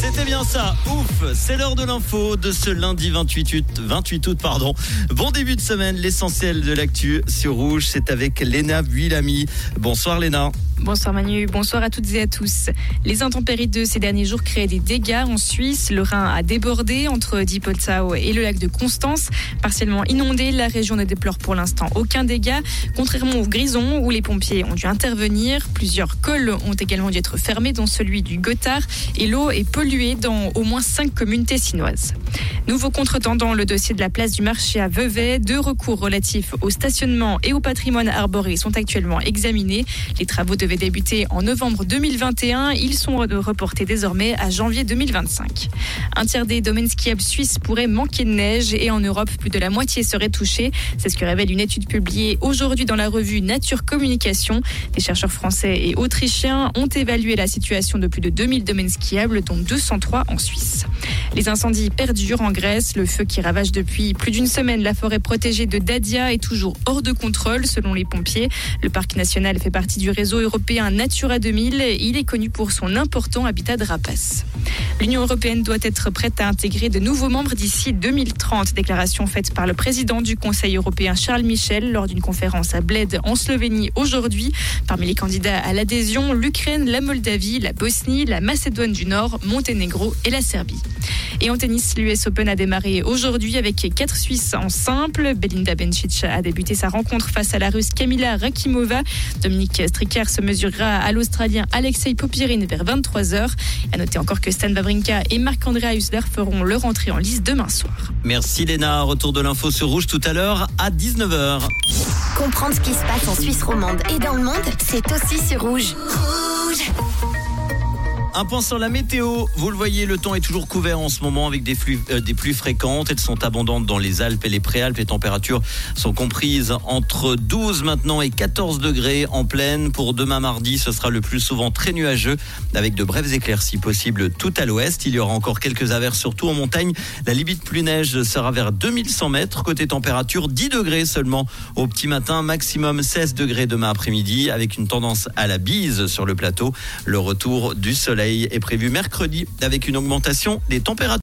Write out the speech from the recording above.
C'était bien ça, ouf, c'est l'heure de l'info de ce lundi 28 août, 28 août. Bon début de semaine, l'essentiel de l'actu sur Rouge, c'est avec Léna Builami. Bonsoir Léna. Bonsoir Manu, bonsoir à toutes et à tous. Les intempéries de ces derniers jours créent des dégâts en Suisse. Le Rhin a débordé entre Diepotzau et le lac de Constance. Partiellement inondé, la région ne déplore pour l'instant aucun dégât. Contrairement au Grison, où les pompiers ont dû intervenir, plusieurs cols ont également dû être fermés, dont celui du Gothard, dans au moins cinq communes tessinoises. Nouveau contretemps le dossier de la place du marché à Vevey. Deux recours relatifs au stationnement et au patrimoine arboré sont actuellement examinés. Les travaux devaient débuter en novembre 2021. Ils sont reportés désormais à janvier 2025. Un tiers des domaines skiables suisses pourraient manquer de neige et en Europe, plus de la moitié serait touchée. C'est ce que révèle une étude publiée aujourd'hui dans la revue Nature Communication. Des chercheurs français et autrichiens ont évalué la situation de plus de 2000 domaines skiables, dont 203 en Suisse. Les incendies perdurent en Grèce. Le feu qui ravage depuis plus d'une semaine la forêt protégée de Dadia est toujours hors de contrôle selon les pompiers. Le parc national fait partie du réseau européen Natura 2000. Il est connu pour son important habitat de rapaces. L'Union européenne doit être prête à intégrer de nouveaux membres d'ici 2030. Déclaration faite par le président du Conseil européen Charles Michel lors d'une conférence à Bled en Slovénie aujourd'hui. Parmi les candidats à l'adhésion, l'Ukraine, la Moldavie, la Bosnie, la Macédoine du Nord, Monténégro et la Serbie. Et en tennis, l'US Open a démarré aujourd'hui avec quatre Suisses en simple. Belinda Bencic a débuté sa rencontre face à la Russe Kamila Rakimova. Dominique Stricker se mesurera à l'Australien Alexei Popirine vers 23h. À noter encore que Stan Wawrinka et Marc-André Hussler feront leur entrée en lice demain soir. Merci Léna, retour de l'info sur Rouge tout à l'heure à 19h. Comprendre ce qui se passe en Suisse romande et dans le monde, c'est aussi sur Rouge. Rouge un point sur la météo. Vous le voyez, le temps est toujours couvert en ce moment avec des, pluies, euh, des pluies fréquentes. Elles sont abondantes dans les Alpes et les Préalpes. Les températures sont comprises entre 12 maintenant et 14 degrés en pleine. Pour demain mardi, ce sera le plus souvent très nuageux avec de brèves éclaircies possibles tout à l'ouest. Il y aura encore quelques averses, surtout en montagne. La limite plus neige sera vers 2100 mètres. Côté température, 10 degrés seulement au petit matin. Maximum 16 degrés demain après-midi avec une tendance à la bise sur le plateau. Le retour du est prévu mercredi avec une augmentation des températures.